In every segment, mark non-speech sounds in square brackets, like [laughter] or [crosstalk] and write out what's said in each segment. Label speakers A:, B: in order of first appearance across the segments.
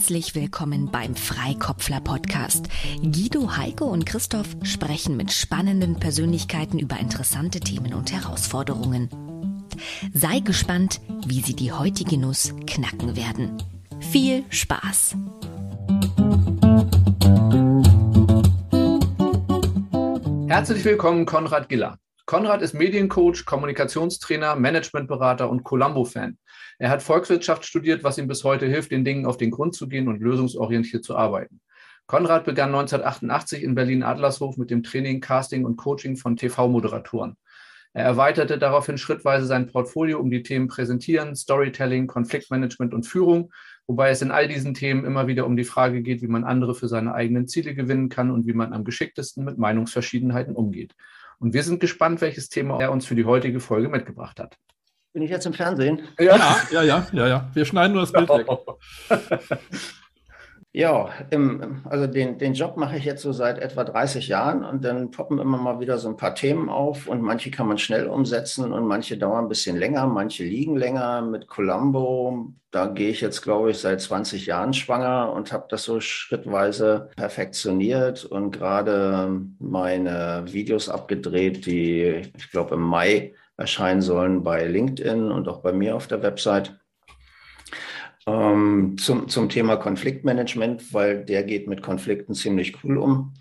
A: Herzlich willkommen beim Freikopfler Podcast. Guido, Heike und Christoph sprechen mit spannenden Persönlichkeiten über interessante Themen und Herausforderungen. Sei gespannt, wie sie die heutige Nuss knacken werden. Viel Spaß!
B: Herzlich willkommen, Konrad Giller. Konrad ist Mediencoach, Kommunikationstrainer, Managementberater und Columbo-Fan. Er hat Volkswirtschaft studiert, was ihm bis heute hilft, den Dingen auf den Grund zu gehen und lösungsorientiert zu arbeiten. Konrad begann 1988 in Berlin-Adlershof mit dem Training, Casting und Coaching von TV-Moderatoren. Er erweiterte daraufhin schrittweise sein Portfolio um die Themen Präsentieren, Storytelling, Konfliktmanagement und Führung, wobei es in all diesen Themen immer wieder um die Frage geht, wie man andere für seine eigenen Ziele gewinnen kann und wie man am geschicktesten mit Meinungsverschiedenheiten umgeht. Und wir sind gespannt, welches Thema er uns für die heutige Folge mitgebracht hat.
C: Bin ich jetzt im Fernsehen?
D: Ja, ja, ja, ja, ja. Wir schneiden nur das Bild weg. [laughs]
C: Ja, im, also den, den Job mache ich jetzt so seit etwa 30 Jahren und dann poppen immer mal wieder so ein paar Themen auf und manche kann man schnell umsetzen und manche dauern ein bisschen länger, manche liegen länger. Mit Columbo, da gehe ich jetzt, glaube ich, seit 20 Jahren schwanger und habe das so schrittweise perfektioniert und gerade meine Videos abgedreht, die, ich glaube, im Mai erscheinen sollen bei LinkedIn und auch bei mir auf der Website ähm, zum, zum Thema Konfliktmanagement, weil der geht mit Konflikten ziemlich cool um.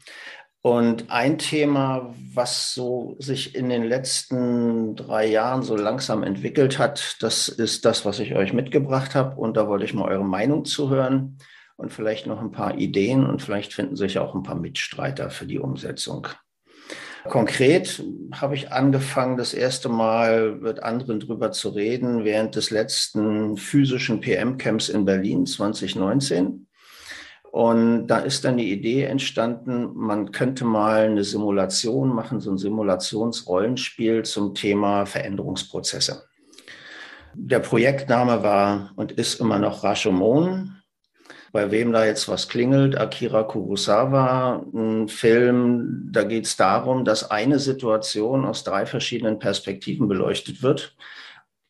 C: Und ein Thema, was so sich in den letzten drei Jahren so langsam entwickelt hat, das ist das, was ich euch mitgebracht habe. Und da wollte ich mal eure Meinung zuhören und vielleicht noch ein paar Ideen und vielleicht finden sich auch ein paar Mitstreiter für die Umsetzung. Konkret habe ich angefangen, das erste Mal mit anderen drüber zu reden während des letzten physischen PM-Camps in Berlin 2019. Und da ist dann die Idee entstanden, man könnte mal eine Simulation machen, so ein Simulationsrollenspiel zum Thema Veränderungsprozesse. Der Projektname war und ist immer noch Rashomon bei wem da jetzt was klingelt. Akira Kurosawa, ein Film, da geht es darum, dass eine Situation aus drei verschiedenen Perspektiven beleuchtet wird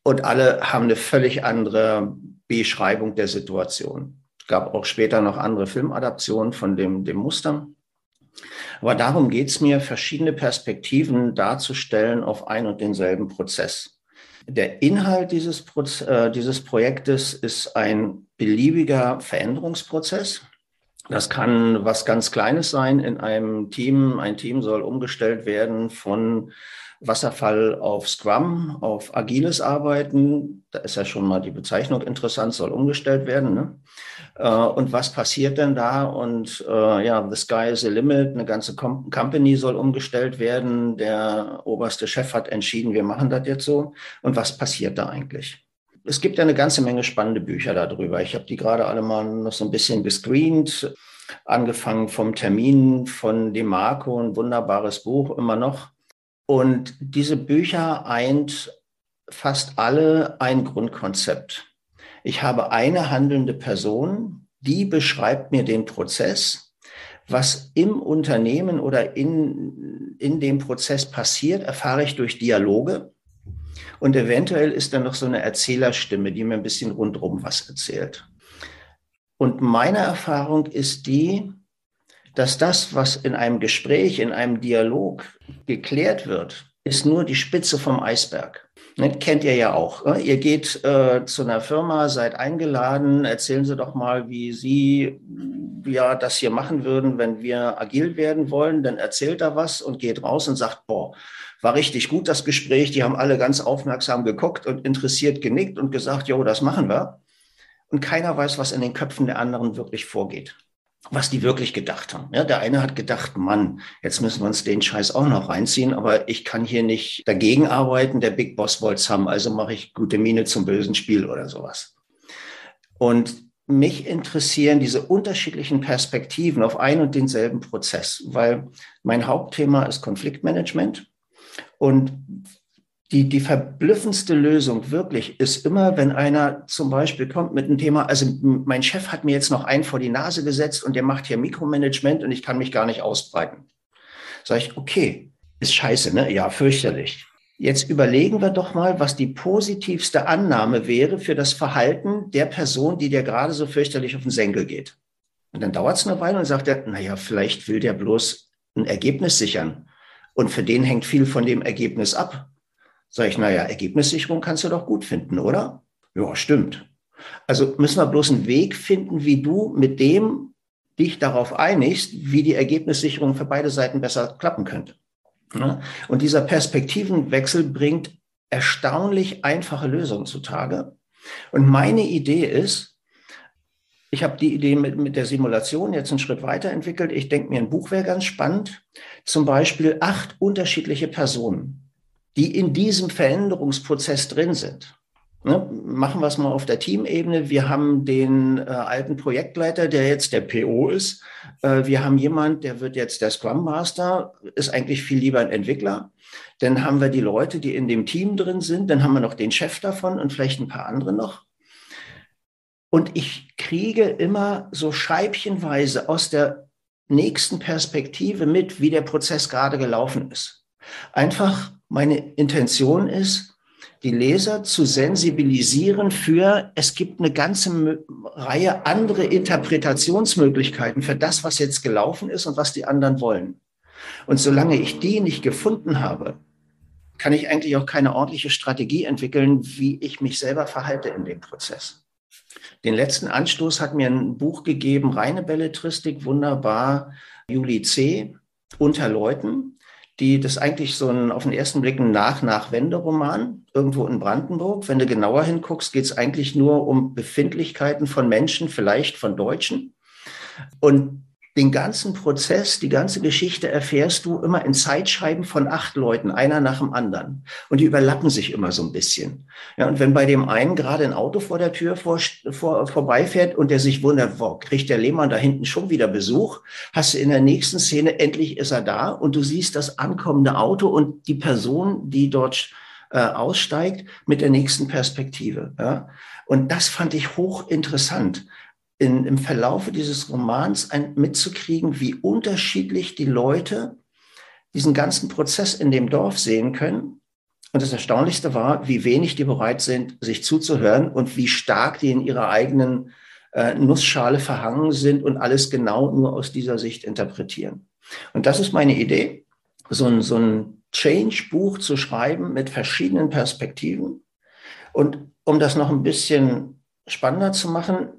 C: und alle haben eine völlig andere Beschreibung der Situation. Gab auch später noch andere Filmadaptionen von dem, dem Muster. Aber darum geht es mir, verschiedene Perspektiven darzustellen auf ein und denselben Prozess. Der Inhalt dieses, äh, dieses Projektes ist ein beliebiger Veränderungsprozess. Das kann was ganz Kleines sein in einem Team. Ein Team soll umgestellt werden von Wasserfall auf Scrum, auf agiles Arbeiten. Da ist ja schon mal die Bezeichnung interessant, soll umgestellt werden. Ne? Äh, und was passiert denn da? Und äh, ja, the sky is the limit. Eine ganze Com Company soll umgestellt werden. Der oberste Chef hat entschieden, wir machen das jetzt so. Und was passiert da eigentlich? Es gibt ja eine ganze Menge spannende Bücher darüber. Ich habe die gerade alle mal noch so ein bisschen gescreent angefangen vom Termin von DeMarco, ein wunderbares Buch immer noch. Und diese Bücher eint fast alle ein Grundkonzept. Ich habe eine handelnde Person, die beschreibt mir den Prozess. Was im Unternehmen oder in, in dem Prozess passiert, erfahre ich durch Dialoge. Und eventuell ist da noch so eine Erzählerstimme, die mir ein bisschen rundherum was erzählt. Und meine Erfahrung ist die, dass das, was in einem Gespräch, in einem Dialog geklärt wird, ist nur die Spitze vom Eisberg. Ne, kennt ihr ja auch. Ne? Ihr geht äh, zu einer Firma, seid eingeladen, erzählen Sie doch mal, wie Sie ja das hier machen würden, wenn wir agil werden wollen. Dann erzählt er was und geht raus und sagt, boah, war richtig gut das Gespräch. Die haben alle ganz aufmerksam geguckt und interessiert genickt und gesagt, jo, das machen wir. Und keiner weiß, was in den Köpfen der anderen wirklich vorgeht was die wirklich gedacht haben. Ja, der eine hat gedacht, Mann, jetzt müssen wir uns den Scheiß auch noch reinziehen, aber ich kann hier nicht dagegen arbeiten. Der Big Boss wollte es haben, also mache ich gute Miene zum bösen Spiel oder sowas. Und mich interessieren diese unterschiedlichen Perspektiven auf ein und denselben Prozess, weil mein Hauptthema ist Konfliktmanagement. Und die, die verblüffendste Lösung wirklich ist immer, wenn einer zum Beispiel kommt mit einem Thema, also mein Chef hat mir jetzt noch einen vor die Nase gesetzt und der macht hier Mikromanagement und ich kann mich gar nicht ausbreiten. Sag ich, okay, ist scheiße, ne? Ja, fürchterlich. Jetzt überlegen wir doch mal, was die positivste Annahme wäre für das Verhalten der Person, die dir gerade so fürchterlich auf den Senkel geht. Und dann dauert es eine Weile und sagt er, naja, vielleicht will der bloß ein Ergebnis sichern. Und für den hängt viel von dem Ergebnis ab. Sag ich, naja, Ergebnissicherung kannst du doch gut finden, oder? Ja, stimmt. Also müssen wir bloß einen Weg finden, wie du mit dem dich darauf einigst, wie die Ergebnissicherung für beide Seiten besser klappen könnte. Und dieser Perspektivenwechsel bringt erstaunlich einfache Lösungen zutage. Und meine Idee ist, ich habe die Idee mit, mit der Simulation jetzt einen Schritt weiterentwickelt. Ich denke mir, ein Buch wäre ganz spannend. Zum Beispiel acht unterschiedliche Personen, die in diesem Veränderungsprozess drin sind. Ne, machen wir es mal auf der Teamebene. Wir haben den äh, alten Projektleiter, der jetzt der PO ist. Äh, wir haben jemand, der wird jetzt der Scrum Master, ist eigentlich viel lieber ein Entwickler. Dann haben wir die Leute, die in dem Team drin sind. Dann haben wir noch den Chef davon und vielleicht ein paar andere noch. Und ich kriege immer so scheibchenweise aus der nächsten Perspektive mit, wie der Prozess gerade gelaufen ist. Einfach meine Intention ist, die Leser zu sensibilisieren für, es gibt eine ganze Reihe andere Interpretationsmöglichkeiten für das, was jetzt gelaufen ist und was die anderen wollen. Und solange ich die nicht gefunden habe, kann ich eigentlich auch keine ordentliche Strategie entwickeln, wie ich mich selber verhalte in dem Prozess. Den letzten Anstoß hat mir ein Buch gegeben, reine Belletristik, wunderbar, Juli C. unter Leuten die das eigentlich so ein auf den ersten Blick ein Nach-Nach-Wende-Roman irgendwo in Brandenburg. Wenn du genauer hinguckst, geht es eigentlich nur um Befindlichkeiten von Menschen, vielleicht von Deutschen. Und den ganzen Prozess, die ganze Geschichte erfährst du immer in Zeitscheiben von acht Leuten, einer nach dem anderen. Und die überlappen sich immer so ein bisschen. Ja, und wenn bei dem einen gerade ein Auto vor der Tür vor, vor, vorbeifährt und der sich wundert, wow, kriegt der Lehmann da hinten schon wieder Besuch, hast du in der nächsten Szene, endlich ist er da und du siehst das ankommende Auto und die Person, die dort äh, aussteigt, mit der nächsten Perspektive. Ja? Und das fand ich hochinteressant in, im Verlaufe dieses Romans ein, mitzukriegen, wie unterschiedlich die Leute diesen ganzen Prozess in dem Dorf sehen können. Und das Erstaunlichste war, wie wenig die bereit sind, sich zuzuhören und wie stark die in ihrer eigenen äh, Nussschale verhangen sind und alles genau nur aus dieser Sicht interpretieren. Und das ist meine Idee, so ein, so ein Change-Buch zu schreiben mit verschiedenen Perspektiven. Und um das noch ein bisschen spannender zu machen,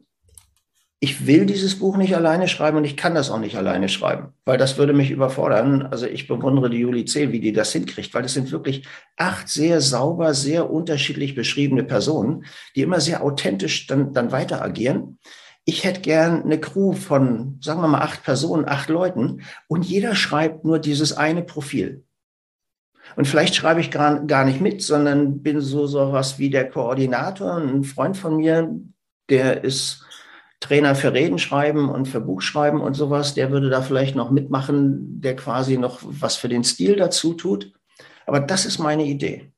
C: ich will dieses Buch nicht alleine schreiben und ich kann das auch nicht alleine schreiben, weil das würde mich überfordern. Also ich bewundere die Julie Zeh, wie die das hinkriegt, weil das sind wirklich acht sehr sauber, sehr unterschiedlich beschriebene Personen, die immer sehr authentisch dann, dann weiter agieren. Ich hätte gern eine Crew von, sagen wir mal, acht Personen, acht Leuten und jeder schreibt nur dieses eine Profil. Und vielleicht schreibe ich gar, gar nicht mit, sondern bin so sowas wie der Koordinator. Ein Freund von mir, der ist Trainer für Reden schreiben und für Buch schreiben und sowas, der würde da vielleicht noch mitmachen, der quasi noch was für den Stil dazu tut. Aber das ist meine Idee.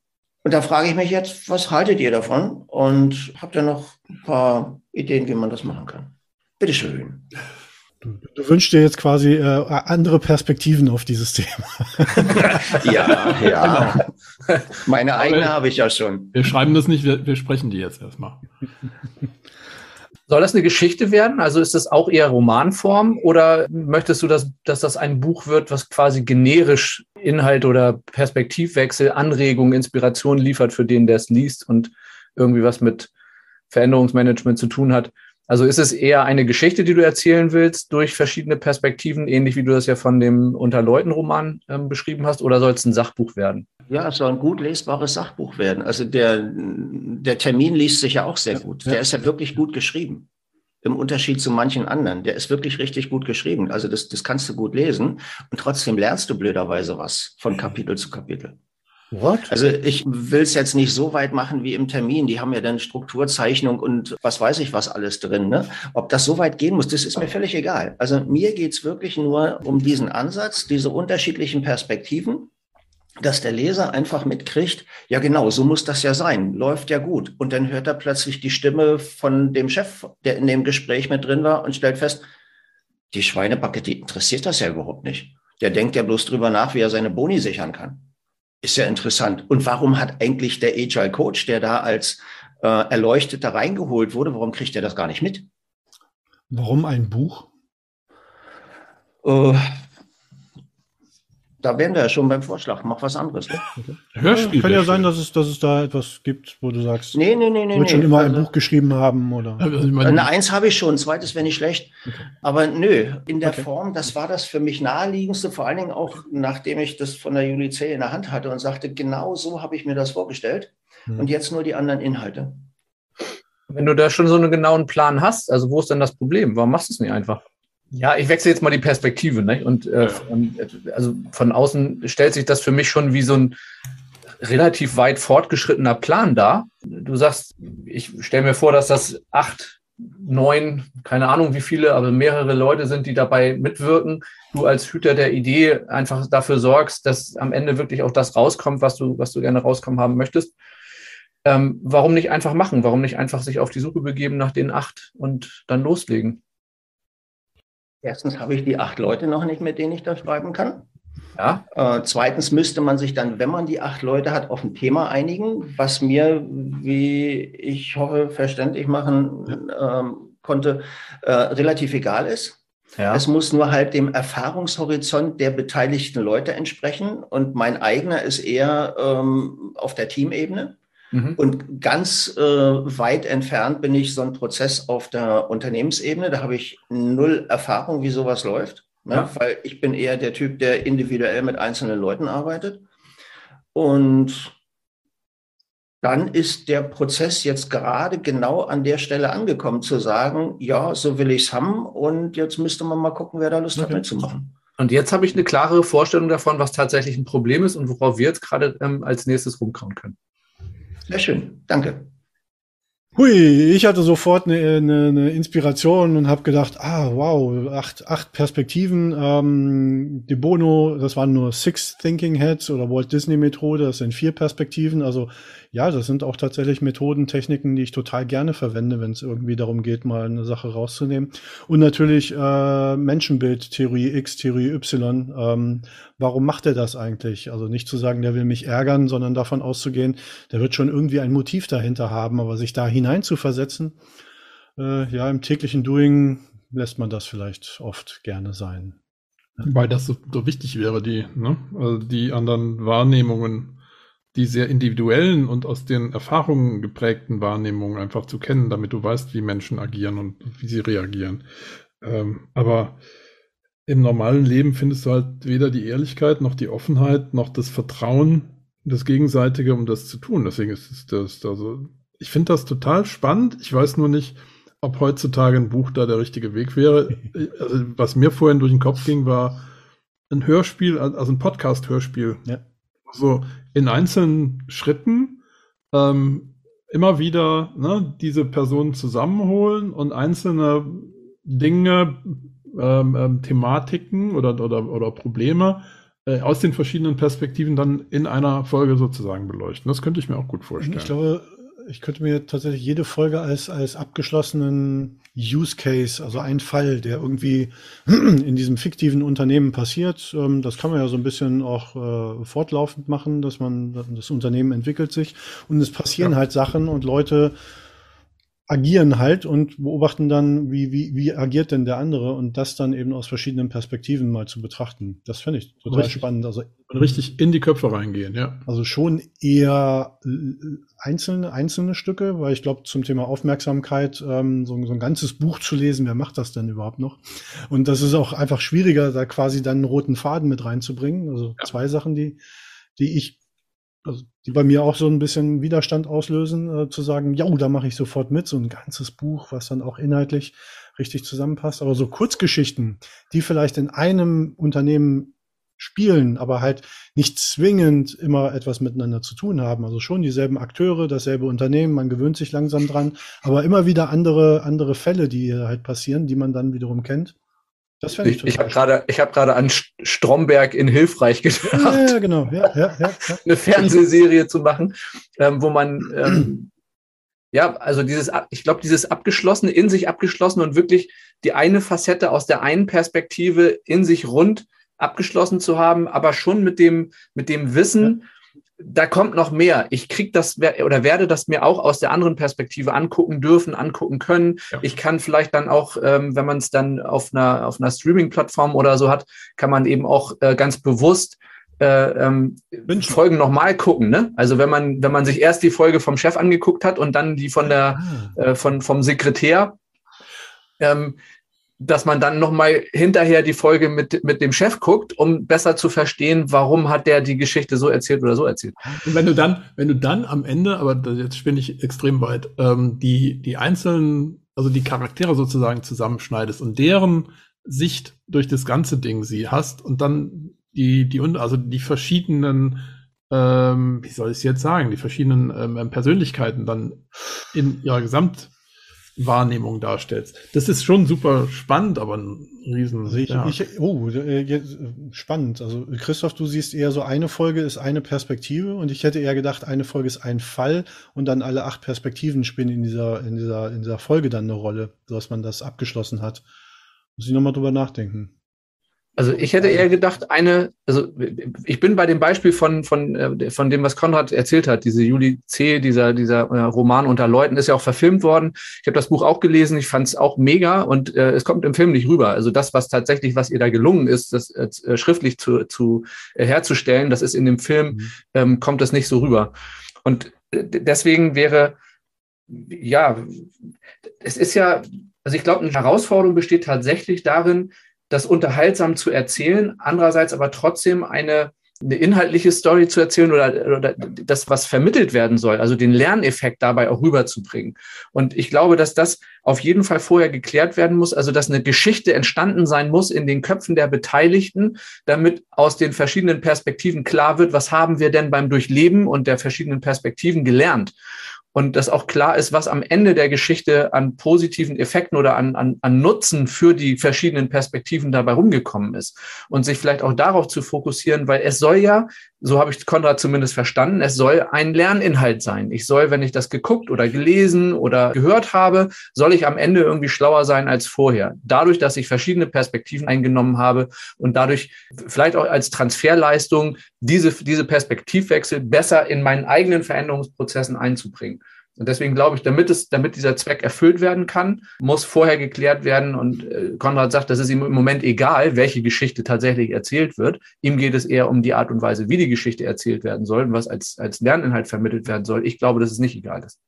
C: Und da frage ich mich jetzt, was haltet ihr davon? Und habt ihr noch ein paar Ideen, wie man das machen kann? Bitte schön.
E: Du, du wünschst dir jetzt quasi äh, andere Perspektiven auf dieses Thema. [laughs]
C: ja, ja. Genau. Meine eigene habe ich ja schon.
D: Wir schreiben das nicht, wir, wir sprechen die jetzt erstmal.
B: Soll das eine Geschichte werden? Also ist das auch eher Romanform oder möchtest du, dass, dass das ein Buch wird, was quasi generisch Inhalt oder Perspektivwechsel, Anregungen, Inspiration liefert für den, der es liest und irgendwie was mit Veränderungsmanagement zu tun hat? Also ist es eher eine Geschichte, die du erzählen willst durch verschiedene Perspektiven, ähnlich wie du das ja von dem Unter-Leuten-Roman ähm, beschrieben hast, oder soll es ein Sachbuch werden?
C: Ja, es soll ein gut lesbares Sachbuch werden. Also der, der Termin liest sich ja auch sehr gut. Der ist ja wirklich gut geschrieben. Im Unterschied zu manchen anderen. Der ist wirklich richtig gut geschrieben. Also das, das kannst du gut lesen und trotzdem lernst du blöderweise was von Kapitel zu Kapitel. What? Also ich will es jetzt nicht so weit machen wie im Termin. Die haben ja dann Strukturzeichnung und was weiß ich was alles drin. Ne? Ob das so weit gehen muss, das ist mir völlig egal. Also mir geht's wirklich nur um diesen Ansatz, diese unterschiedlichen Perspektiven dass der Leser einfach mitkriegt, ja genau, so muss das ja sein, läuft ja gut. Und dann hört er plötzlich die Stimme von dem Chef, der in dem Gespräch mit drin war und stellt fest, die Schweinebacke, die interessiert das ja überhaupt nicht. Der denkt ja bloß drüber nach, wie er seine Boni sichern kann. Ist ja interessant. Und warum hat eigentlich der Agile Coach, der da als äh, Erleuchteter reingeholt wurde, warum kriegt er das gar nicht mit?
E: Warum ein Buch?
C: Äh, da wären wir ja schon beim Vorschlag. Mach was anderes. Ne?
E: Okay. Hörspiel. Ja, kann ja sein, dass es, dass es da etwas gibt, wo du sagst,
C: nee, nee, nee, nee,
E: wird schon immer ein also, Buch geschrieben haben oder.
C: Also meine, eine Eins habe ich schon, ein zweites wäre nicht schlecht. Okay. Aber nö, in der okay. Form, das war das für mich naheliegendste, vor allen Dingen auch, nachdem ich das von der Juli C. in der Hand hatte und sagte, genau so habe ich mir das vorgestellt. Hm. Und jetzt nur die anderen Inhalte.
B: Wenn du da schon so einen genauen Plan hast, also wo ist denn das Problem? Warum machst du es nicht einfach? Ja, ich wechsle jetzt mal die Perspektive. Ne? Und äh, von, also von außen stellt sich das für mich schon wie so ein relativ weit fortgeschrittener Plan dar. Du sagst, ich stelle mir vor, dass das acht, neun, keine Ahnung wie viele, aber mehrere Leute sind, die dabei mitwirken. Du als Hüter der Idee einfach dafür sorgst, dass am Ende wirklich auch das rauskommt, was du, was du gerne rauskommen haben möchtest. Ähm, warum nicht einfach machen? Warum nicht einfach sich auf die Suche begeben nach den acht und dann loslegen?
C: Erstens habe ich die acht Leute noch nicht, mit denen ich da schreiben kann. Ja. Äh, zweitens müsste man sich dann, wenn man die acht Leute hat, auf ein Thema einigen, was mir, wie ich hoffe, verständlich machen ähm, konnte, äh, relativ egal ist. Ja. Es muss nur halt dem Erfahrungshorizont der beteiligten Leute entsprechen. Und mein eigener ist eher ähm, auf der Teamebene. Mhm. Und ganz äh, weit entfernt bin ich so ein Prozess auf der Unternehmensebene. Da habe ich null Erfahrung, wie sowas läuft, ne? ja. weil ich bin eher der Typ, der individuell mit einzelnen Leuten arbeitet. Und dann ist der Prozess jetzt gerade genau an der Stelle angekommen, zu sagen, ja, so will ich es haben und jetzt müsste man mal gucken, wer da Lust okay. hat mitzumachen.
B: Und jetzt habe ich eine klare Vorstellung davon, was tatsächlich ein Problem ist und worauf wir jetzt gerade ähm, als nächstes rumkommen können.
C: Sehr schön, danke.
E: Hui, ich hatte sofort eine, eine, eine Inspiration und habe gedacht, ah, wow, acht, acht Perspektiven. Ähm, De Bono, das waren nur Six Thinking Heads oder Walt Disney Methode, das sind vier Perspektiven. Also ja, das sind auch tatsächlich Methoden, Techniken, die ich total gerne verwende, wenn es irgendwie darum geht, mal eine Sache rauszunehmen. Und natürlich äh, Menschenbild, Theorie X, Theorie Y. Ähm, warum macht er das eigentlich? Also nicht zu sagen, der will mich ärgern, sondern davon auszugehen, der wird schon irgendwie ein Motiv dahinter haben, aber sich da hinein zu versetzen, äh, ja, im täglichen Doing lässt man das vielleicht oft gerne sein.
D: Weil das so, so wichtig wäre, die, ne? also die anderen Wahrnehmungen die sehr individuellen und aus den Erfahrungen geprägten Wahrnehmungen einfach zu kennen, damit du weißt, wie Menschen agieren und wie sie reagieren. Ähm, aber im normalen Leben findest du halt weder die Ehrlichkeit noch die Offenheit noch das Vertrauen, das Gegenseitige, um das zu tun. Deswegen ist es das, also ich finde das total spannend. Ich weiß nur nicht, ob heutzutage ein Buch da der richtige Weg wäre. Also, was mir vorhin durch den Kopf ging, war ein Hörspiel, also ein Podcast-Hörspiel. Ja. So in einzelnen Schritten ähm, immer wieder ne, diese Personen zusammenholen und einzelne Dinge, ähm, ähm, Thematiken oder, oder, oder Probleme äh, aus den verschiedenen Perspektiven dann in einer Folge sozusagen beleuchten. Das könnte ich mir auch gut vorstellen.
E: Ich glaube, ich könnte mir tatsächlich jede Folge als, als abgeschlossenen Use Case, also ein Fall, der irgendwie [clears throat] in diesem fiktiven Unternehmen passiert. Ähm, das kann man ja so ein bisschen auch äh, fortlaufend machen, dass man, das Unternehmen entwickelt sich und es passieren ja. halt Sachen und Leute agieren halt und beobachten dann, wie, wie, wie agiert denn der andere und das dann eben aus verschiedenen Perspektiven mal zu betrachten. Das finde ich total
D: richtig,
E: spannend. Also
D: richtig in die Köpfe reingehen, ja.
E: Also schon eher einzelne, einzelne Stücke, weil ich glaube, zum Thema Aufmerksamkeit ähm, so, so ein ganzes Buch zu lesen, wer macht das denn überhaupt noch? Und das ist auch einfach schwieriger, da quasi dann einen roten Faden mit reinzubringen. Also ja. zwei Sachen, die, die ich also die bei mir auch so ein bisschen Widerstand auslösen, äh, zu sagen, ja, da mache ich sofort mit, so ein ganzes Buch, was dann auch inhaltlich richtig zusammenpasst. Aber so Kurzgeschichten, die vielleicht in einem Unternehmen spielen, aber halt nicht zwingend immer etwas miteinander zu tun haben. Also schon dieselben Akteure, dasselbe Unternehmen, man gewöhnt sich langsam dran, aber immer wieder andere, andere Fälle, die halt passieren, die man dann wiederum kennt.
B: Das ich ich, ich habe gerade ich gerade an Stromberg in Hilfreich gedacht.
E: Ja, genau. Ja, ja, ja,
B: ja. [laughs] Eine Fernsehserie zu machen, ähm, wo man ähm, ja, also dieses, ich glaube, dieses abgeschlossene, in sich abgeschlossene und wirklich die eine Facette aus der einen Perspektive in sich rund abgeschlossen zu haben, aber schon mit dem, mit dem Wissen, da kommt noch mehr. Ich krieg das oder werde das mir auch aus der anderen Perspektive angucken dürfen, angucken können. Ja. Ich kann vielleicht dann auch, ähm, wenn man es dann auf einer, auf einer Streaming-Plattform oder so hat, kann man eben auch äh, ganz bewusst äh, ähm, Folgen nochmal gucken. Ne? Also wenn man, wenn man sich erst die Folge vom Chef angeguckt hat und dann die von der, ah. äh, von, vom Sekretär, ähm, dass man dann nochmal hinterher die Folge mit, mit dem Chef guckt, um besser zu verstehen, warum hat der die Geschichte so erzählt oder so erzählt.
D: Und wenn du dann, wenn du dann am Ende, aber jetzt spinne ich extrem weit, ähm, die, die einzelnen, also die Charaktere sozusagen zusammenschneidest und deren Sicht durch das ganze Ding sie hast und dann die, die, also die verschiedenen, ähm, wie soll ich es jetzt sagen, die verschiedenen ähm, Persönlichkeiten dann in ihrer Gesamt Wahrnehmung darstellst. Das ist schon super spannend, aber ein riesen.
E: Also ich, ja. ich, oh, äh, spannend. Also Christoph, du siehst eher so eine Folge ist eine Perspektive und ich hätte eher gedacht, eine Folge ist ein Fall und dann alle acht Perspektiven spielen in dieser, in dieser, in dieser Folge dann eine Rolle, dass man das abgeschlossen hat. Muss ich nochmal drüber nachdenken.
B: Also ich hätte eher gedacht, eine, also ich bin bei dem Beispiel von, von, äh, von dem, was Konrad erzählt hat, diese Juli C., dieser, dieser äh, Roman unter Leuten, ist ja auch verfilmt worden. Ich habe das Buch auch gelesen, ich fand es auch mega und äh, es kommt im Film nicht rüber. Also das, was tatsächlich, was ihr da gelungen ist, das äh, schriftlich zu, zu äh, herzustellen, das ist in dem Film, mhm. ähm, kommt das nicht so rüber. Und äh, deswegen wäre, ja, es ist ja, also ich glaube, eine Herausforderung besteht tatsächlich darin, das unterhaltsam zu erzählen, andererseits aber trotzdem eine, eine inhaltliche Story zu erzählen oder, oder das, was vermittelt werden soll, also den Lerneffekt dabei auch rüberzubringen. Und ich glaube, dass das auf jeden Fall vorher geklärt werden muss, also dass eine Geschichte entstanden sein muss in den Köpfen der Beteiligten, damit aus den verschiedenen Perspektiven klar wird, was haben wir denn beim Durchleben und der verschiedenen Perspektiven gelernt und dass auch klar ist, was am Ende der Geschichte an positiven Effekten oder an, an, an Nutzen für die verschiedenen Perspektiven dabei rumgekommen ist. Und sich vielleicht auch darauf zu fokussieren, weil es soll ja, so habe ich Konrad zumindest verstanden, es soll ein Lerninhalt sein. Ich soll, wenn ich das geguckt oder gelesen oder gehört habe, soll ich am Ende irgendwie schlauer sein als vorher. Dadurch, dass ich verschiedene Perspektiven eingenommen habe und dadurch vielleicht auch als Transferleistung diese, diese Perspektivwechsel besser in meinen eigenen Veränderungsprozessen einzubringen. Und deswegen glaube ich, damit es, damit dieser Zweck erfüllt werden kann, muss vorher geklärt werden. Und äh, Konrad sagt, das ist ihm im Moment egal, welche Geschichte tatsächlich erzählt wird. Ihm geht es eher um die Art und Weise, wie die Geschichte erzählt werden soll und was als, als Lerninhalt vermittelt werden soll. Ich glaube, dass es nicht egal ist.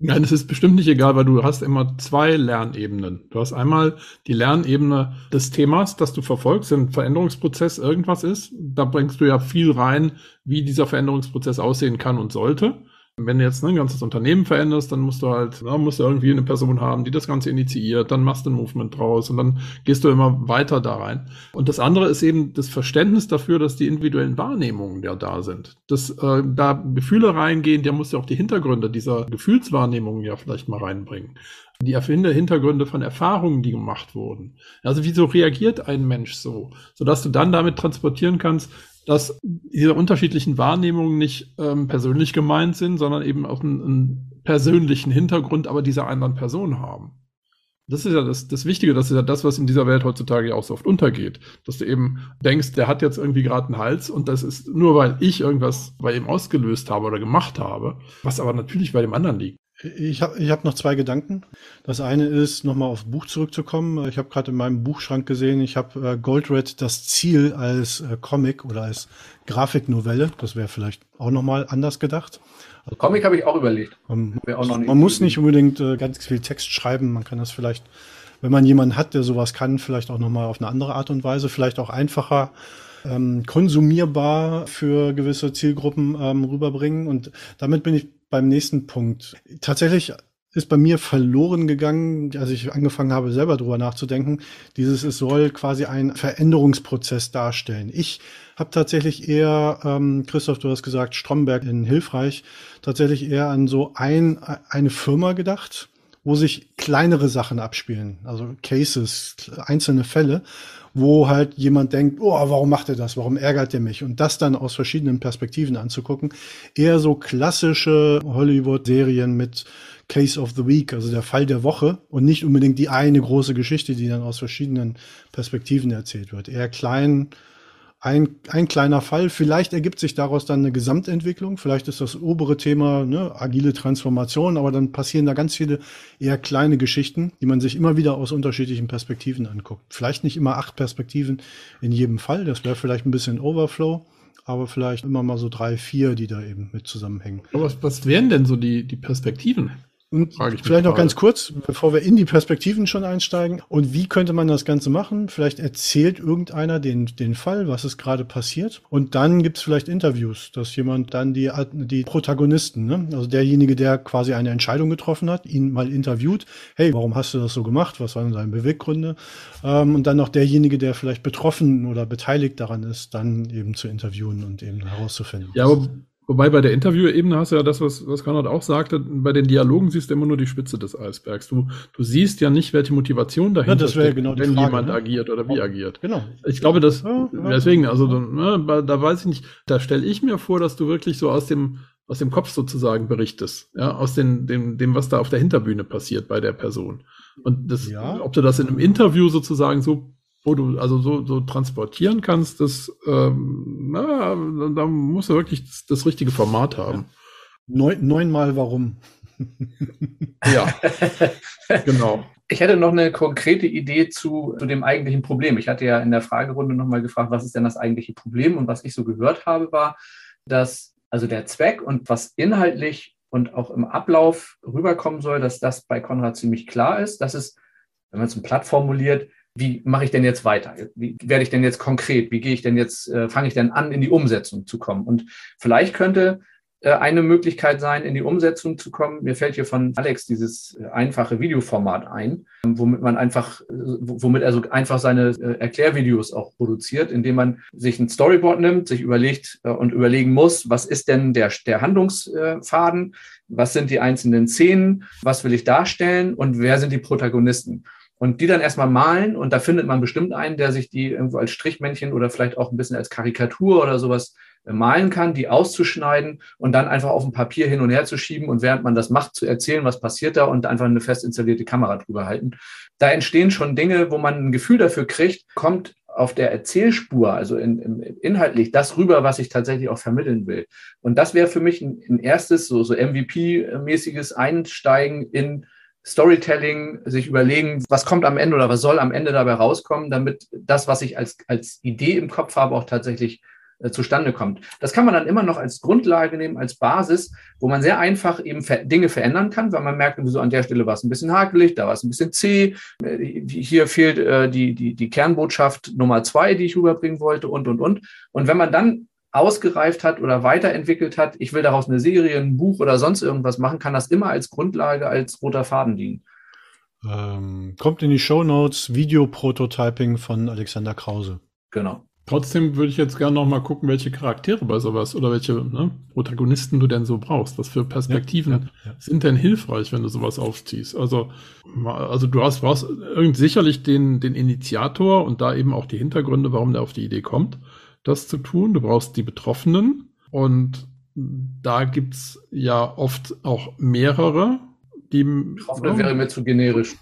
D: Nein, es ist bestimmt nicht egal, weil du hast immer zwei Lernebenen. Du hast einmal die Lernebene des Themas, das du verfolgst, ein Veränderungsprozess irgendwas ist. Da bringst du ja viel rein, wie dieser Veränderungsprozess aussehen kann und sollte. Wenn du jetzt ne, ein ganzes Unternehmen veränderst, dann musst du halt, na, musst du irgendwie eine Person haben, die das Ganze initiiert, dann machst du ein Movement draus und dann gehst du immer weiter da rein. Und das andere ist eben das Verständnis dafür, dass die individuellen Wahrnehmungen ja da sind. Dass äh, da Gefühle reingehen, der muss ja auch die Hintergründe dieser Gefühlswahrnehmungen ja vielleicht mal reinbringen die Hintergründe von Erfahrungen, die gemacht wurden. Also wieso reagiert ein Mensch so? Sodass du dann damit transportieren kannst, dass diese unterschiedlichen Wahrnehmungen nicht ähm, persönlich gemeint sind, sondern eben auch einen, einen persönlichen Hintergrund, aber dieser anderen Person haben. Das ist ja das, das Wichtige, das ist ja das, was in dieser Welt heutzutage ja auch so oft untergeht. Dass du eben denkst, der hat jetzt irgendwie gerade einen Hals und das ist nur, weil ich irgendwas bei ihm ausgelöst habe oder gemacht habe, was aber natürlich bei dem anderen liegt.
E: Ich habe ich hab noch zwei Gedanken. Das eine ist, nochmal aufs Buch zurückzukommen. Ich habe gerade in meinem Buchschrank gesehen, ich habe äh, Goldred das Ziel als äh, Comic oder als Grafiknovelle. Das wäre vielleicht auch nochmal anders gedacht.
B: Also, Comic habe ich auch überlegt.
E: Um, auch man muss nicht unbedingt äh, ganz viel Text schreiben. Man kann das vielleicht, wenn man jemanden hat, der sowas kann, vielleicht auch nochmal auf eine andere Art und Weise, vielleicht auch einfacher ähm, konsumierbar für gewisse Zielgruppen ähm, rüberbringen. Und damit bin ich beim nächsten Punkt. Tatsächlich ist bei mir verloren gegangen, als ich angefangen habe, selber drüber nachzudenken. Dieses, es soll quasi einen Veränderungsprozess darstellen. Ich habe tatsächlich eher, ähm, Christoph, du hast gesagt, Stromberg in Hilfreich, tatsächlich eher an so ein, eine Firma gedacht, wo sich kleinere Sachen abspielen, also Cases, einzelne Fälle wo halt jemand denkt, oh, warum macht er das? Warum ärgert er mich? Und das dann aus verschiedenen Perspektiven anzugucken. Eher so klassische Hollywood-Serien mit Case of the Week, also der Fall der Woche und nicht unbedingt die eine große Geschichte, die dann aus verschiedenen Perspektiven erzählt wird. Eher klein, ein, ein kleiner Fall. Vielleicht ergibt sich daraus dann eine Gesamtentwicklung. Vielleicht ist das obere Thema ne, agile Transformation, aber dann passieren da ganz viele eher kleine Geschichten, die man sich immer wieder aus unterschiedlichen Perspektiven anguckt. Vielleicht nicht immer acht Perspektiven in jedem Fall. Das wäre vielleicht ein bisschen Overflow aber vielleicht immer mal so drei, vier, die da eben mit zusammenhängen.
D: Aber was, was wären denn so die, die Perspektiven?
E: Und vielleicht noch ganz kurz, bevor wir in die Perspektiven schon einsteigen. Und wie könnte man das Ganze machen? Vielleicht erzählt irgendeiner den, den Fall, was ist gerade passiert. Und dann gibt es vielleicht Interviews, dass jemand dann die, die Protagonisten, ne? also derjenige, der quasi eine Entscheidung getroffen hat, ihn mal interviewt. Hey, warum hast du das so gemacht? Was waren deine Beweggründe? Ähm, und dann noch derjenige, der vielleicht betroffen oder beteiligt daran ist, dann eben zu interviewen und eben herauszufinden.
D: Ja, aber Wobei bei der Interviewebene hast du ja das, was, was Konrad auch sagte, bei den Dialogen siehst du immer nur die Spitze des Eisbergs. Du, du siehst ja nicht, welche Motivation dahinter
E: ja, steckt, genau
D: wenn
E: Frage,
D: jemand
E: ne?
D: agiert oder wie agiert.
E: Genau.
D: Ich glaube, dass, ja, ja. deswegen, also ne, da weiß ich nicht, da stelle ich mir vor, dass du wirklich so aus dem, aus dem Kopf sozusagen berichtest, ja, aus den, dem, dem, was da auf der Hinterbühne passiert bei der Person. Und das, ja. ob du das in einem Interview sozusagen so wo du also so, so transportieren kannst, das, ähm, na, da musst du wirklich das, das richtige Format haben.
E: Neun, neunmal warum.
B: ja, [laughs] genau. Ich hätte noch eine konkrete Idee zu, zu dem eigentlichen Problem. Ich hatte ja in der Fragerunde nochmal gefragt, was ist denn das eigentliche Problem? Und was ich so gehört habe, war, dass also der Zweck und was inhaltlich und auch im Ablauf rüberkommen soll, dass das bei Konrad ziemlich klar ist. Das ist, wenn man es platt formuliert, wie mache ich denn jetzt weiter? Wie werde ich denn jetzt konkret? Wie gehe ich denn jetzt, äh, fange ich denn an, in die Umsetzung zu kommen? Und vielleicht könnte äh, eine Möglichkeit sein, in die Umsetzung zu kommen. Mir fällt hier von Alex dieses äh, einfache Videoformat ein, womit man einfach, äh, womit er so einfach seine äh, Erklärvideos auch produziert, indem man sich ein Storyboard nimmt, sich überlegt äh, und überlegen muss, was ist denn der, der Handlungsfaden? Was sind die einzelnen Szenen? Was will ich darstellen? Und wer sind die Protagonisten? Und die dann erstmal malen und da findet man bestimmt einen, der sich die irgendwo als Strichmännchen oder vielleicht auch ein bisschen als Karikatur oder sowas äh, malen kann, die auszuschneiden und dann einfach auf dem Papier hin und her zu schieben und während man das macht, zu erzählen, was passiert da und einfach eine fest installierte Kamera drüber halten. Da entstehen schon Dinge, wo man ein Gefühl dafür kriegt, kommt auf der Erzählspur, also in, in, inhaltlich, das rüber, was ich tatsächlich auch vermitteln will. Und das wäre für mich ein, ein erstes, so, so MVP-mäßiges Einsteigen in Storytelling, sich überlegen, was kommt am Ende oder was soll am Ende dabei rauskommen, damit das, was ich als, als Idee im Kopf habe, auch tatsächlich äh, zustande kommt. Das kann man dann immer noch als Grundlage nehmen, als Basis, wo man sehr einfach eben ver Dinge verändern kann, weil man merkt, so an der Stelle war es ein bisschen hakelig, da war es ein bisschen zäh, äh, hier fehlt äh, die, die, die Kernbotschaft Nummer zwei, die ich rüberbringen wollte und, und, und. Und wenn man dann ausgereift hat oder weiterentwickelt hat, ich will daraus eine Serie, ein Buch oder sonst irgendwas machen, kann das immer als Grundlage, als roter Faden dienen.
E: Ähm, kommt in die Show Notes Video-Prototyping von Alexander Krause.
D: Genau. Trotzdem würde ich jetzt gerne noch mal gucken, welche Charaktere bei sowas oder welche ne, Protagonisten du denn so brauchst. Was für Perspektiven ja, ja, ja. sind denn hilfreich, wenn du sowas aufziehst? Also, also du hast, brauchst sicherlich den, den Initiator und da eben auch die Hintergründe, warum der auf die Idee kommt das zu tun. Du brauchst die Betroffenen und da gibt es ja oft auch mehrere, die.
B: Betroffene ja, wäre mir zu generisch.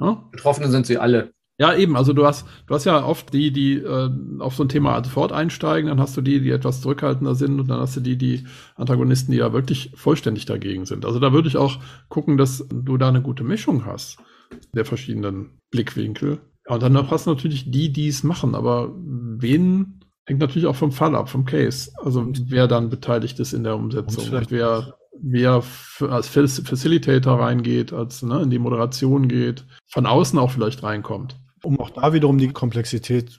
B: Ja? Betroffene sind sie alle.
D: Ja, eben. Also du hast, du hast ja oft die, die äh, auf so ein Thema sofort einsteigen, dann hast du die, die etwas zurückhaltender sind und dann hast du die, die Antagonisten, die ja wirklich vollständig dagegen sind. Also da würde ich auch gucken, dass du da eine gute Mischung hast der verschiedenen Blickwinkel. Und dann hast du natürlich die, die es machen, aber wen Hängt natürlich auch vom Fall ab, vom Case. Also wer dann beteiligt ist in der Umsetzung. Wer, wer als Facilitator reingeht, als ne, in die Moderation geht, von außen auch vielleicht reinkommt.
E: Um auch da wiederum die Komplexität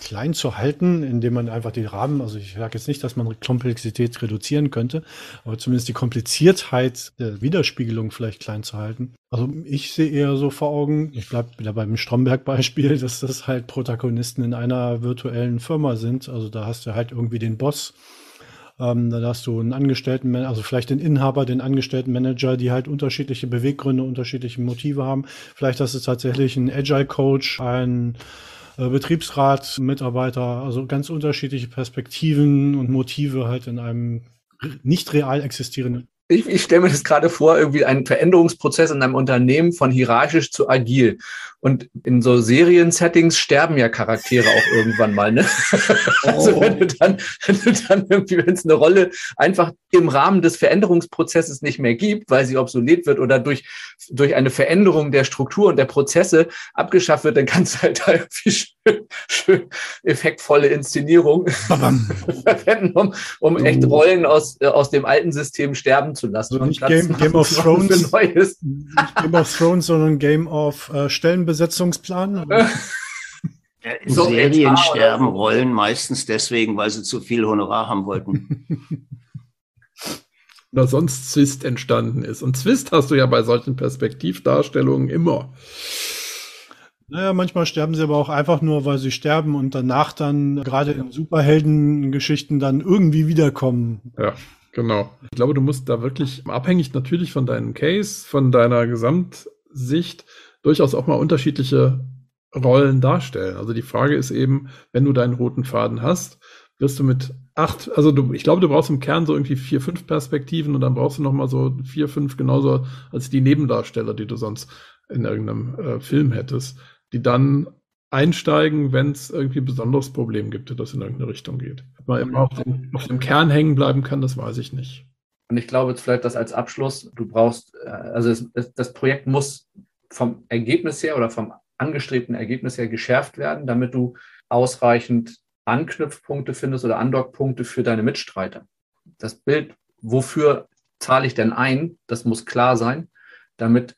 E: klein zu halten, indem man einfach den Rahmen, also ich sage jetzt nicht, dass man Komplexität reduzieren könnte, aber zumindest die Kompliziertheit der Widerspiegelung vielleicht klein zu halten. Also ich sehe eher so vor Augen, ich bleibe wieder beim Stromberg-Beispiel, [laughs] dass das halt Protagonisten in einer virtuellen Firma sind. Also da hast du halt irgendwie den Boss, ähm, dann hast du einen Angestellten, also vielleicht den Inhaber, den angestellten Manager, die halt unterschiedliche Beweggründe, unterschiedliche Motive haben. Vielleicht hast du tatsächlich einen Agile Coach, einen äh, Betriebsrat, Mitarbeiter, also ganz unterschiedliche Perspektiven und Motive halt in einem nicht real existierenden
B: ich, ich stelle mir das gerade vor, irgendwie ein Veränderungsprozess in einem Unternehmen von hierarchisch zu agil. Und in so Serien-Settings sterben ja Charaktere auch irgendwann mal, ne? [laughs] Also wenn du dann, wenn du dann irgendwie, wenn es eine Rolle einfach im Rahmen des Veränderungsprozesses nicht mehr gibt, weil sie obsolet wird oder durch, durch eine Veränderung der Struktur und der Prozesse abgeschafft wird, dann kannst du halt da irgendwie schön, schön effektvolle Inszenierung [laughs] verwenden, um, um echt Rollen aus, äh, aus dem alten System sterben zu lassen.
E: Also nicht Game, Game of Thrones, nicht Game of Thrones, sondern Game of äh, Stellenbesetzungsplan.
C: In so Serien sterben Rollen meistens deswegen, weil sie zu viel Honorar haben wollten. [laughs]
D: Oder sonst Zwist entstanden ist. Und Zwist hast du ja bei solchen Perspektivdarstellungen immer.
E: Naja, manchmal sterben sie aber auch einfach nur, weil sie sterben und danach dann gerade in Superheldengeschichten dann irgendwie wiederkommen.
D: Ja. Genau. Ich glaube, du musst da wirklich abhängig natürlich von deinem Case, von deiner Gesamtsicht durchaus auch mal unterschiedliche Rollen darstellen. Also die Frage ist eben, wenn du deinen roten Faden hast, wirst du mit acht, also du, ich glaube, du brauchst im Kern so irgendwie vier, fünf Perspektiven und dann brauchst du noch mal so vier, fünf genauso als die Nebendarsteller, die du sonst in irgendeinem äh, Film hättest, die dann einsteigen, wenn es irgendwie ein besonderes Problem gibt, das in irgendeine Richtung geht. Ob man immer auf dem, auf dem Kern hängen bleiben kann, das weiß ich nicht.
B: Und ich glaube jetzt vielleicht das als Abschluss, du brauchst, äh, also es, das Projekt muss vom Ergebnis her oder vom angestrebten Ergebnis her geschärft werden, damit du ausreichend Anknüpfpunkte findest oder Andockpunkte für deine Mitstreiter. Das Bild, wofür zahle ich denn ein, das muss klar sein, damit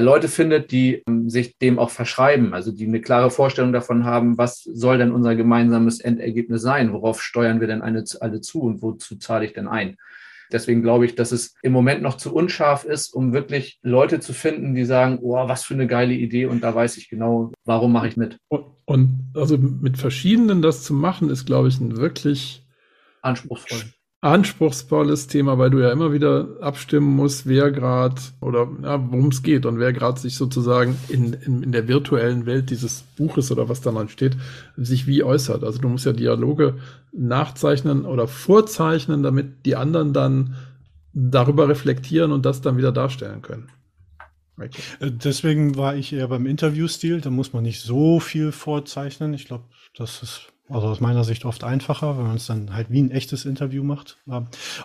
B: Leute findet, die ähm, sich dem auch verschreiben, also die eine klare Vorstellung davon haben, was soll denn unser gemeinsames Endergebnis sein, worauf steuern wir denn eine, alle zu und wozu zahle ich denn ein. Deswegen glaube ich, dass es im Moment noch zu unscharf ist, um wirklich Leute zu finden, die sagen, oh, was für eine geile Idee und da weiß ich genau, warum mache ich mit.
D: Und, und also mit verschiedenen das zu machen, ist, glaube ich, ein wirklich
B: anspruchsvoll
D: anspruchsvolles Thema, weil du ja immer wieder abstimmen musst, wer gerade oder ja, worum es geht und wer gerade sich sozusagen in, in, in der virtuellen Welt dieses Buches oder was da dran steht, sich wie äußert. Also du musst ja Dialoge nachzeichnen oder vorzeichnen, damit die anderen dann darüber reflektieren und das dann wieder darstellen können.
E: Okay. Äh, deswegen war ich eher beim Interviewstil. Da muss man nicht so viel vorzeichnen. Ich glaube, das ist also aus meiner Sicht oft einfacher, wenn man es dann halt wie ein echtes Interview macht.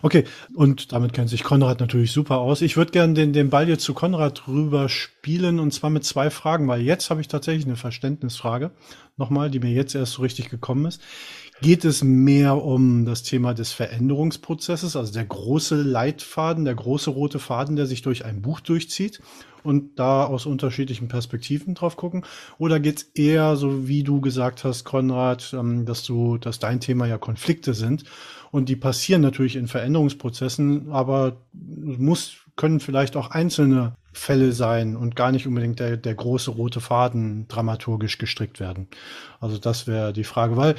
E: Okay, und damit kennt sich Konrad natürlich super aus. Ich würde gerne den, den Ball jetzt zu Konrad rüber spielen und zwar mit zwei Fragen, weil jetzt habe ich tatsächlich eine Verständnisfrage, nochmal, die mir jetzt erst so richtig gekommen ist. Geht es mehr um das Thema des Veränderungsprozesses, also der große Leitfaden, der große rote Faden, der sich durch ein Buch durchzieht? und da aus unterschiedlichen Perspektiven drauf gucken? Oder geht es eher, so wie du gesagt hast, Konrad, ähm, dass du, dass dein Thema ja Konflikte sind und die passieren natürlich in Veränderungsprozessen, aber muss, können vielleicht auch einzelne Fälle sein und gar nicht unbedingt der, der große rote Faden dramaturgisch gestrickt werden. Also das wäre die Frage, weil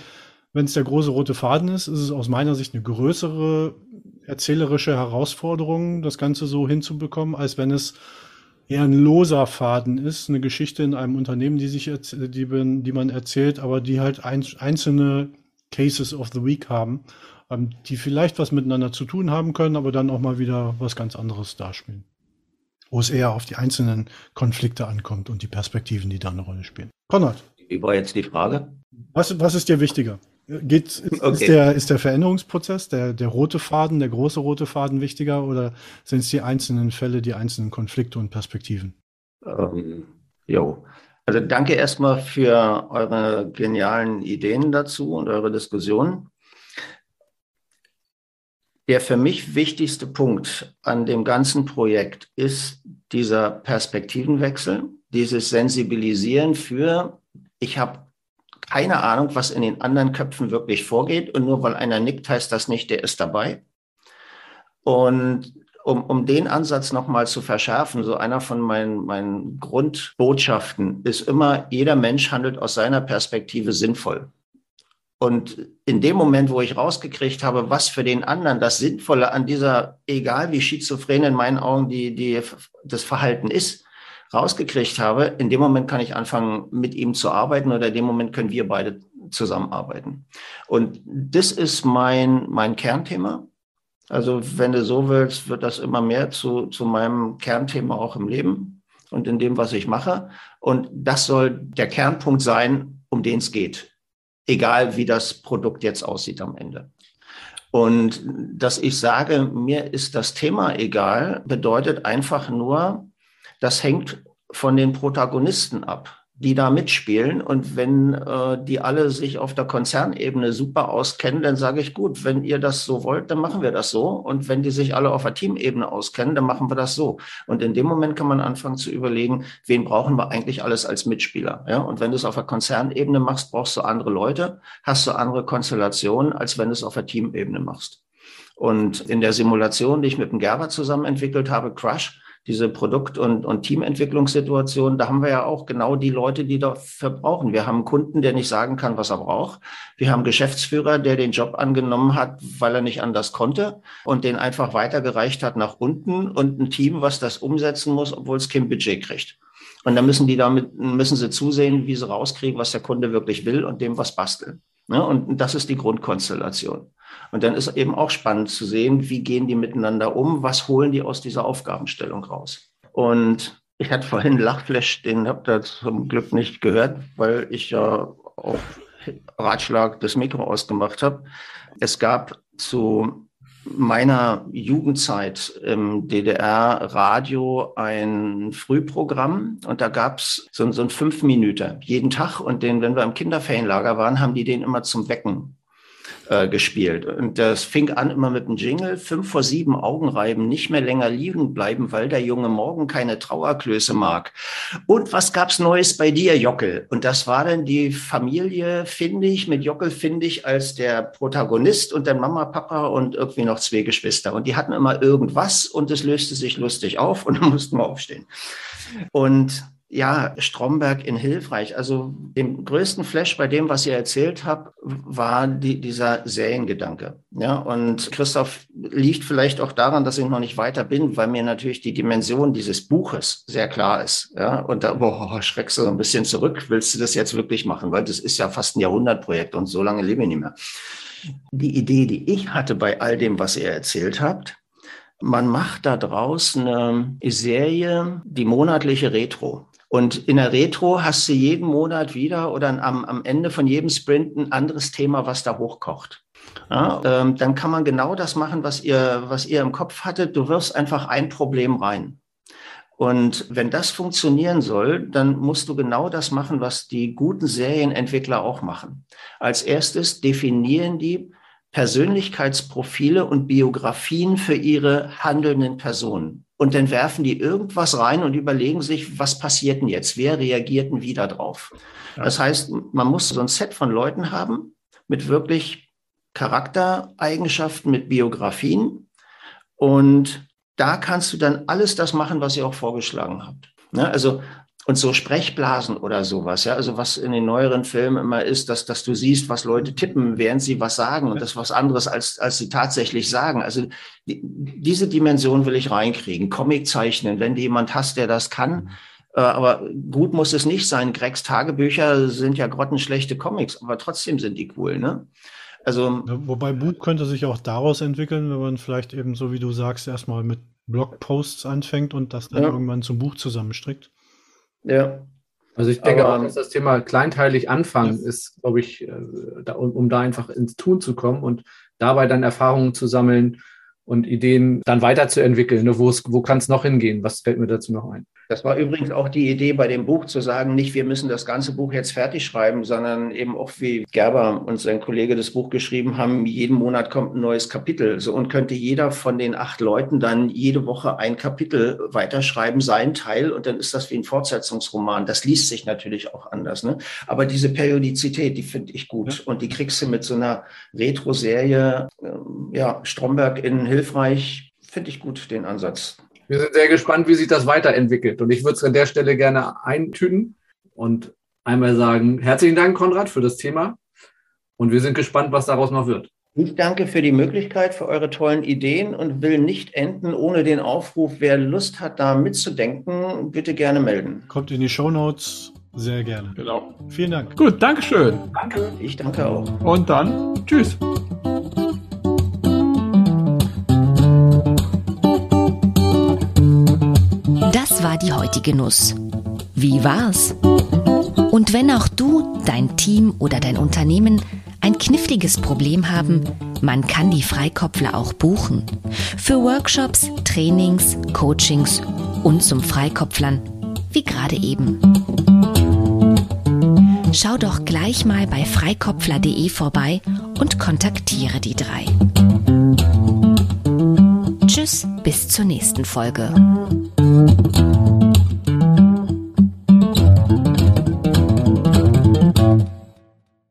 E: wenn es der große rote Faden ist, ist es aus meiner Sicht eine größere erzählerische Herausforderung, das Ganze so hinzubekommen, als wenn es eher ein loser Faden ist, eine Geschichte in einem Unternehmen, die sich die, die man erzählt, aber die halt ein, einzelne Cases of the Week haben, ähm, die vielleicht was miteinander zu tun haben können, aber dann auch mal wieder was ganz anderes darspielen. Wo es eher auf die einzelnen Konflikte ankommt und die Perspektiven, die da eine Rolle spielen.
C: Konrad. Wie war jetzt die Frage?
E: Was, was ist dir wichtiger? Geht, ist, okay. ist, der, ist der Veränderungsprozess, der, der rote Faden, der große rote Faden wichtiger oder sind es die einzelnen Fälle, die einzelnen Konflikte und Perspektiven?
C: Ähm, jo. Also danke erstmal für eure genialen Ideen dazu und eure Diskussionen. Der für mich wichtigste Punkt an dem ganzen Projekt ist dieser Perspektivenwechsel, dieses Sensibilisieren für, ich habe keine Ahnung, was in den anderen Köpfen wirklich vorgeht. Und nur weil einer nickt, heißt das nicht, der ist dabei. Und um, um den Ansatz nochmal zu verschärfen, so einer von meinen, meinen Grundbotschaften ist immer, jeder Mensch handelt aus seiner Perspektive sinnvoll. Und in dem Moment, wo ich rausgekriegt habe, was für den anderen das Sinnvolle an dieser, egal wie schizophren in meinen Augen die, die, das Verhalten ist, rausgekriegt habe, in dem Moment kann ich anfangen, mit ihm zu arbeiten oder in dem Moment können wir beide zusammenarbeiten. Und das ist mein, mein Kernthema. Also wenn du so willst, wird das immer mehr zu, zu meinem Kernthema auch im Leben und in dem, was ich mache. Und das soll der Kernpunkt sein, um den es geht. Egal wie das Produkt jetzt aussieht am Ende. Und dass ich sage, mir ist das Thema egal, bedeutet einfach nur, das hängt von den Protagonisten ab die da mitspielen. Und wenn äh, die alle sich auf der Konzernebene super auskennen, dann sage ich, gut, wenn ihr das so wollt, dann machen wir das so. Und wenn die sich alle auf der Teamebene auskennen, dann machen wir das so. Und in dem Moment kann man anfangen zu überlegen, wen brauchen wir eigentlich alles als Mitspieler. Ja? Und wenn du es auf der Konzernebene machst, brauchst du andere Leute, hast du andere Konstellationen, als wenn du es auf der Teamebene machst. Und in der Simulation, die ich mit dem Gerber zusammen entwickelt habe, Crush, diese Produkt- und, und Teamentwicklungssituation, da haben wir ja auch genau die Leute, die dafür brauchen. Wir haben einen Kunden, der nicht sagen kann, was er braucht. Wir haben einen Geschäftsführer, der den Job angenommen hat, weil er nicht anders konnte und den einfach weitergereicht hat nach unten und ein Team, was das umsetzen muss, obwohl es kein Budget kriegt. Und dann müssen die damit, müssen sie zusehen, wie sie rauskriegen, was der Kunde wirklich will und dem was basteln. Ne? Und das ist die Grundkonstellation. Und dann ist eben auch spannend zu sehen, wie gehen die miteinander um, was holen die aus dieser Aufgabenstellung raus. Und ich hatte vorhin Lachflash, den habt ihr zum Glück nicht gehört, weil ich ja auf Ratschlag das Mikro ausgemacht habe. Es gab zu meiner Jugendzeit im DDR-Radio ein Frühprogramm und da gab es so, so ein Fünf Minuten jeden Tag und den, wenn wir im Kinderferienlager waren, haben die den immer zum Wecken äh, gespielt. Und das fing an immer mit dem Jingle, fünf vor sieben Augenreiben, nicht mehr länger liegen bleiben, weil der junge Morgen keine Trauerklöße mag. Und was gab's Neues bei dir, Jockel? Und das war dann die Familie, finde ich, mit Jockel finde ich als der Protagonist und dann Mama, Papa und irgendwie noch zwei Geschwister. Und die hatten immer irgendwas und es löste sich lustig auf und [laughs] dann mussten wir aufstehen. Und ja, Stromberg in Hilfreich. Also dem größten Flash bei dem, was ihr erzählt habt, war die, dieser Seriengedanke. Ja, und Christoph liegt vielleicht auch daran, dass ich noch nicht weiter bin, weil mir natürlich die Dimension dieses Buches sehr klar ist. Ja, und da boah, [laughs] schreckst du so ein bisschen zurück. Willst du das jetzt wirklich machen? Weil das ist ja fast ein Jahrhundertprojekt und so lange lebe ich nicht mehr. Die Idee, die ich hatte bei all dem, was ihr erzählt habt, man macht da draußen eine Serie, die monatliche Retro. Und in der Retro hast du jeden Monat wieder oder am, am Ende von jedem Sprint ein anderes Thema, was da hochkocht. Ja, ähm, dann kann man genau das machen, was ihr, was ihr im Kopf hattet. Du wirfst einfach ein Problem rein. Und wenn das funktionieren soll, dann musst du genau das machen, was die guten Serienentwickler auch machen. Als erstes definieren die Persönlichkeitsprofile und Biografien für ihre handelnden Personen und dann werfen die irgendwas rein und überlegen sich, was passiert denn jetzt? Wer reagiert denn wieder drauf? Ja. Das heißt, man muss so ein Set von Leuten haben mit wirklich Charaktereigenschaften, mit Biografien. Und da kannst du dann alles das machen, was ihr auch vorgeschlagen habt. Ne? Also und so Sprechblasen oder sowas, ja, also was in den neueren Filmen immer ist, dass, dass du siehst, was Leute tippen, während sie was sagen und das was anderes, als, als sie tatsächlich sagen. Also die, diese Dimension will ich reinkriegen. Comic zeichnen, wenn du jemand hast, der das kann, äh, aber gut muss es nicht sein. Gregs Tagebücher sind ja grottenschlechte Comics, aber trotzdem sind die cool, ne?
E: Also, Wobei Buch könnte sich auch daraus entwickeln, wenn man vielleicht eben, so wie du sagst, erstmal mit Blogposts anfängt und das dann ja. irgendwann zum Buch zusammenstrickt.
B: Ja. Also ich denke Aber, auch, dass das Thema kleinteilig anfangen ja. ist, glaube ich, äh, da, um, um da einfach ins Tun zu kommen und dabei dann Erfahrungen zu sammeln und Ideen dann weiterzuentwickeln. Ne? Wo kann es noch hingehen? Was fällt mir dazu noch ein?
C: Das war übrigens auch die Idee bei dem Buch zu sagen, nicht wir müssen das ganze Buch jetzt fertig schreiben, sondern eben auch wie Gerber und sein Kollege das Buch geschrieben haben, jeden Monat kommt ein neues Kapitel. So und könnte jeder von den acht Leuten dann jede Woche ein Kapitel weiterschreiben, sein Teil und dann ist das wie ein Fortsetzungsroman. Das liest sich natürlich auch anders. Ne? Aber diese Periodizität, die finde ich gut und die kriegst du mit so einer Retro-Serie, äh, ja, Stromberg in Hilfreich, finde ich gut, den Ansatz.
B: Wir sind sehr gespannt, wie sich das weiterentwickelt. Und ich würde es an der Stelle gerne eintüten und einmal sagen, herzlichen Dank, Konrad, für das Thema. Und wir sind gespannt, was daraus noch wird.
C: Ich danke für die Möglichkeit, für eure tollen Ideen und will nicht enden ohne den Aufruf, wer Lust hat, da mitzudenken, bitte gerne melden.
E: Kommt in die Show Notes. Sehr gerne.
D: Genau.
E: Vielen Dank.
D: Gut, Dankeschön.
C: Danke. Ich danke auch.
D: Und dann, tschüss.
A: War die heutige Nuss. Wie war's? Und wenn auch du, dein Team oder dein Unternehmen ein kniffliges Problem haben, man kann die Freikopfler auch buchen. Für Workshops, Trainings, Coachings und zum Freikopflern, wie gerade eben. Schau doch gleich mal bei freikopfler.de vorbei und kontaktiere die drei. Tschüss, bis zur nächsten Folge.